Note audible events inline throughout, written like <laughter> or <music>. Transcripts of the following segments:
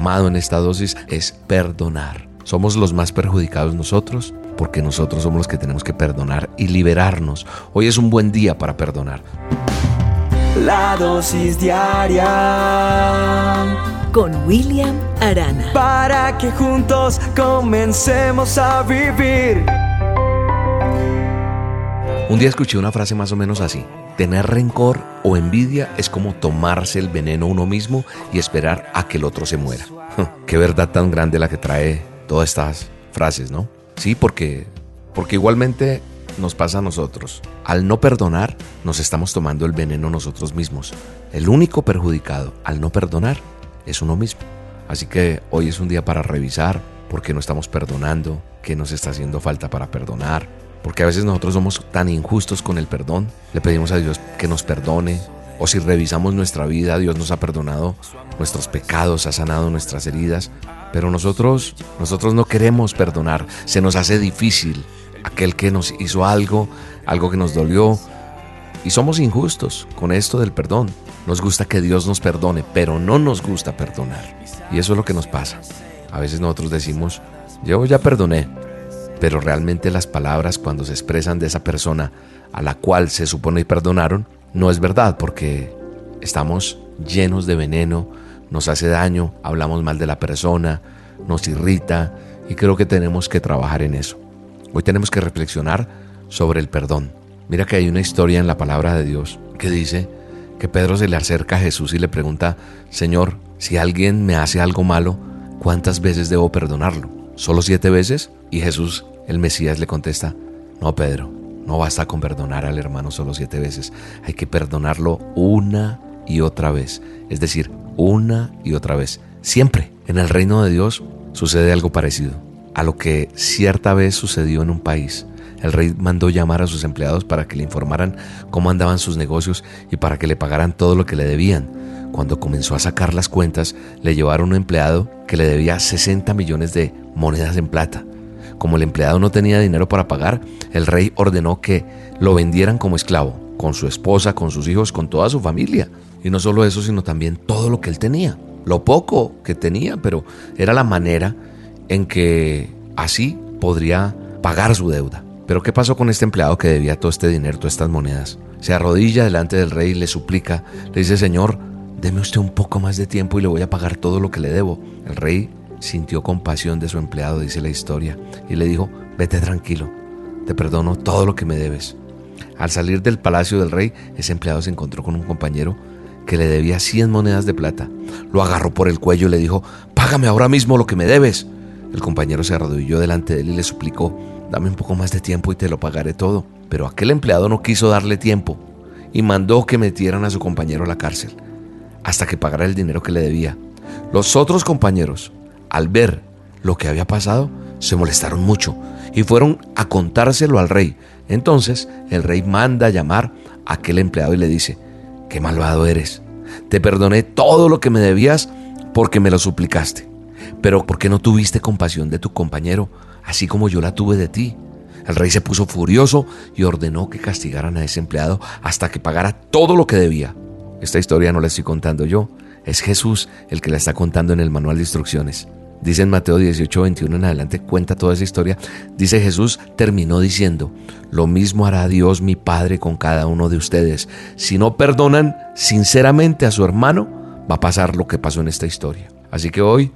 llamado en esta dosis es perdonar. Somos los más perjudicados nosotros porque nosotros somos los que tenemos que perdonar y liberarnos. Hoy es un buen día para perdonar. La dosis diaria con William Arana. Para que juntos comencemos a vivir. Un día escuché una frase más o menos así. Tener rencor o envidia es como tomarse el veneno uno mismo y esperar a que el otro se muera. <laughs> Qué verdad tan grande la que trae todas estas frases, ¿no? Sí, porque, porque igualmente nos pasa a nosotros. Al no perdonar, nos estamos tomando el veneno nosotros mismos. El único perjudicado al no perdonar es uno mismo. Así que hoy es un día para revisar por qué no estamos perdonando, qué nos está haciendo falta para perdonar. Porque a veces nosotros somos tan injustos con el perdón. Le pedimos a Dios que nos perdone. O si revisamos nuestra vida, Dios nos ha perdonado nuestros pecados, ha sanado nuestras heridas. Pero nosotros, nosotros no queremos perdonar. Se nos hace difícil aquel que nos hizo algo, algo que nos dolió. Y somos injustos con esto del perdón. Nos gusta que Dios nos perdone, pero no nos gusta perdonar. Y eso es lo que nos pasa. A veces nosotros decimos, yo ya perdoné, pero realmente las palabras cuando se expresan de esa persona a la cual se supone perdonaron, no es verdad porque estamos llenos de veneno, nos hace daño, hablamos mal de la persona, nos irrita y creo que tenemos que trabajar en eso. Hoy tenemos que reflexionar sobre el perdón. Mira que hay una historia en la palabra de Dios que dice que Pedro se le acerca a Jesús y le pregunta, Señor, si alguien me hace algo malo, ¿cuántas veces debo perdonarlo? ¿Solo siete veces? Y Jesús, el Mesías, le contesta, no, Pedro, no basta con perdonar al hermano solo siete veces, hay que perdonarlo una y otra vez, es decir, una y otra vez. Siempre en el reino de Dios sucede algo parecido a lo que cierta vez sucedió en un país. El rey mandó llamar a sus empleados para que le informaran cómo andaban sus negocios y para que le pagaran todo lo que le debían. Cuando comenzó a sacar las cuentas, le llevaron un empleado que le debía 60 millones de monedas en plata. Como el empleado no tenía dinero para pagar, el rey ordenó que lo vendieran como esclavo, con su esposa, con sus hijos, con toda su familia. Y no solo eso, sino también todo lo que él tenía. Lo poco que tenía, pero era la manera en que así podría pagar su deuda. Pero ¿qué pasó con este empleado que debía todo este dinero, todas estas monedas? Se arrodilla delante del rey le suplica, le dice, Señor, deme usted un poco más de tiempo y le voy a pagar todo lo que le debo. El rey sintió compasión de su empleado, dice la historia, y le dijo, vete tranquilo, te perdono todo lo que me debes. Al salir del palacio del rey, ese empleado se encontró con un compañero que le debía 100 monedas de plata. Lo agarró por el cuello y le dijo, págame ahora mismo lo que me debes. El compañero se arrodilló delante de él y le suplicó, dame un poco más de tiempo y te lo pagaré todo. Pero aquel empleado no quiso darle tiempo y mandó que metieran a su compañero a la cárcel hasta que pagara el dinero que le debía. Los otros compañeros, al ver lo que había pasado, se molestaron mucho y fueron a contárselo al rey. Entonces el rey manda a llamar a aquel empleado y le dice, qué malvado eres. Te perdoné todo lo que me debías porque me lo suplicaste. Pero ¿por qué no tuviste compasión de tu compañero, así como yo la tuve de ti? El rey se puso furioso y ordenó que castigaran a ese empleado hasta que pagara todo lo que debía. Esta historia no la estoy contando yo, es Jesús el que la está contando en el manual de instrucciones. Dice en Mateo 18, 21 en adelante, cuenta toda esa historia. Dice Jesús, terminó diciendo, lo mismo hará Dios mi Padre con cada uno de ustedes. Si no perdonan sinceramente a su hermano, va a pasar lo que pasó en esta historia. Así que hoy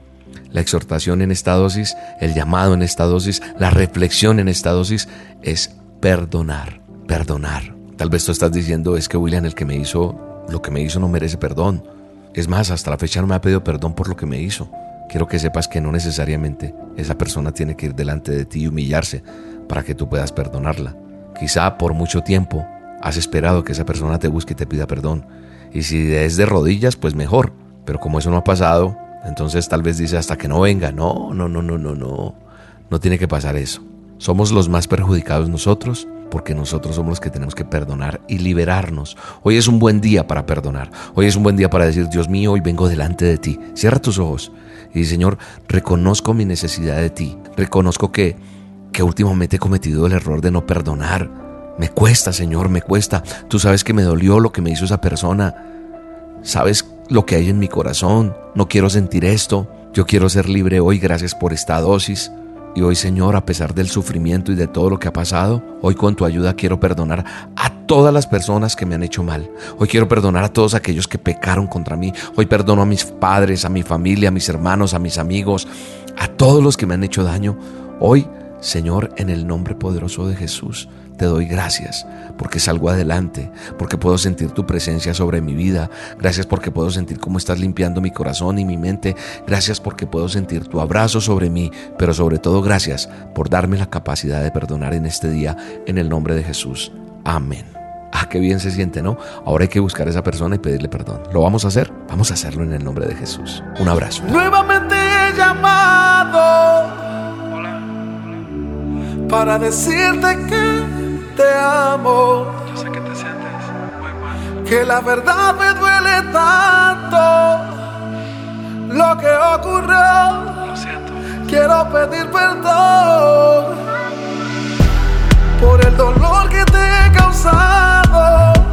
la exhortación en esta dosis, el llamado en esta dosis, la reflexión en esta dosis es perdonar, perdonar. Tal vez tú estás diciendo, es que William, el que me hizo lo que me hizo no merece perdón. Es más, hasta la fecha no me ha pedido perdón por lo que me hizo. Quiero que sepas que no necesariamente esa persona tiene que ir delante de ti y humillarse para que tú puedas perdonarla. Quizá por mucho tiempo has esperado que esa persona te busque y te pida perdón. Y si es de rodillas, pues mejor. Pero como eso no ha pasado, entonces tal vez dice hasta que no venga. No, no, no, no, no, no. No tiene que pasar eso. Somos los más perjudicados nosotros porque nosotros somos los que tenemos que perdonar y liberarnos. Hoy es un buen día para perdonar. Hoy es un buen día para decir, Dios mío, hoy vengo delante de ti. Cierra tus ojos y Señor, reconozco mi necesidad de ti. Reconozco que, que últimamente he cometido el error de no perdonar. Me cuesta, Señor, me cuesta. Tú sabes que me dolió lo que me hizo esa persona. Sabes lo que hay en mi corazón, no quiero sentir esto, Yo quiero ser libre hoy, gracias por esta dosis. Y hoy, Señor, a pesar del sufrimiento y de todo lo que ha pasado, hoy con tu ayuda quiero perdonar a todas las personas que me han hecho mal. Hoy quiero perdonar a todos aquellos que pecaron contra mí. Hoy perdono a mis padres, a mi familia, a mis hermanos, a mis amigos, a todos los que me han hecho daño. Hoy, Señor, en el nombre poderoso de Jesús, te doy gracias porque salgo adelante, porque puedo sentir tu presencia sobre mi vida. Gracias porque puedo sentir cómo estás limpiando mi corazón y mi mente. Gracias porque puedo sentir tu abrazo sobre mí, pero sobre todo gracias por darme la capacidad de perdonar en este día en el nombre de Jesús. Amén. Ah, qué bien se siente, ¿no? Ahora hay que buscar a esa persona y pedirle perdón. ¿Lo vamos a hacer? Vamos a hacerlo en el nombre de Jesús. Un abrazo. Nuevamente he llamado para decirte que te amo. Yo sé que te sientes muy mal. Que la verdad me duele tanto lo que ocurrió. Lo siento. Quiero pedir perdón por el dolor que te he causado.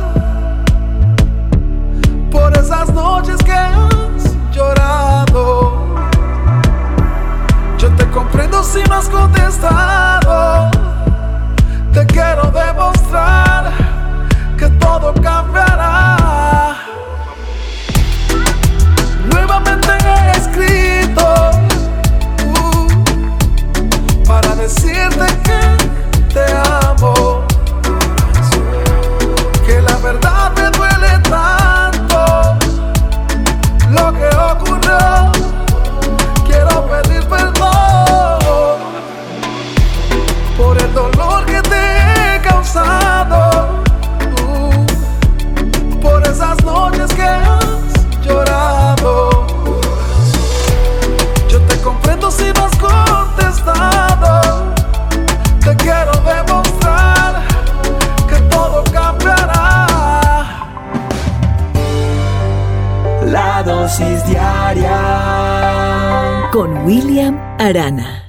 Uh, por esas noches que has llorado. Yo te comprendo si no has contestado. Te quiero demostrar que todo cambiará. La dosis diaria con William Arana.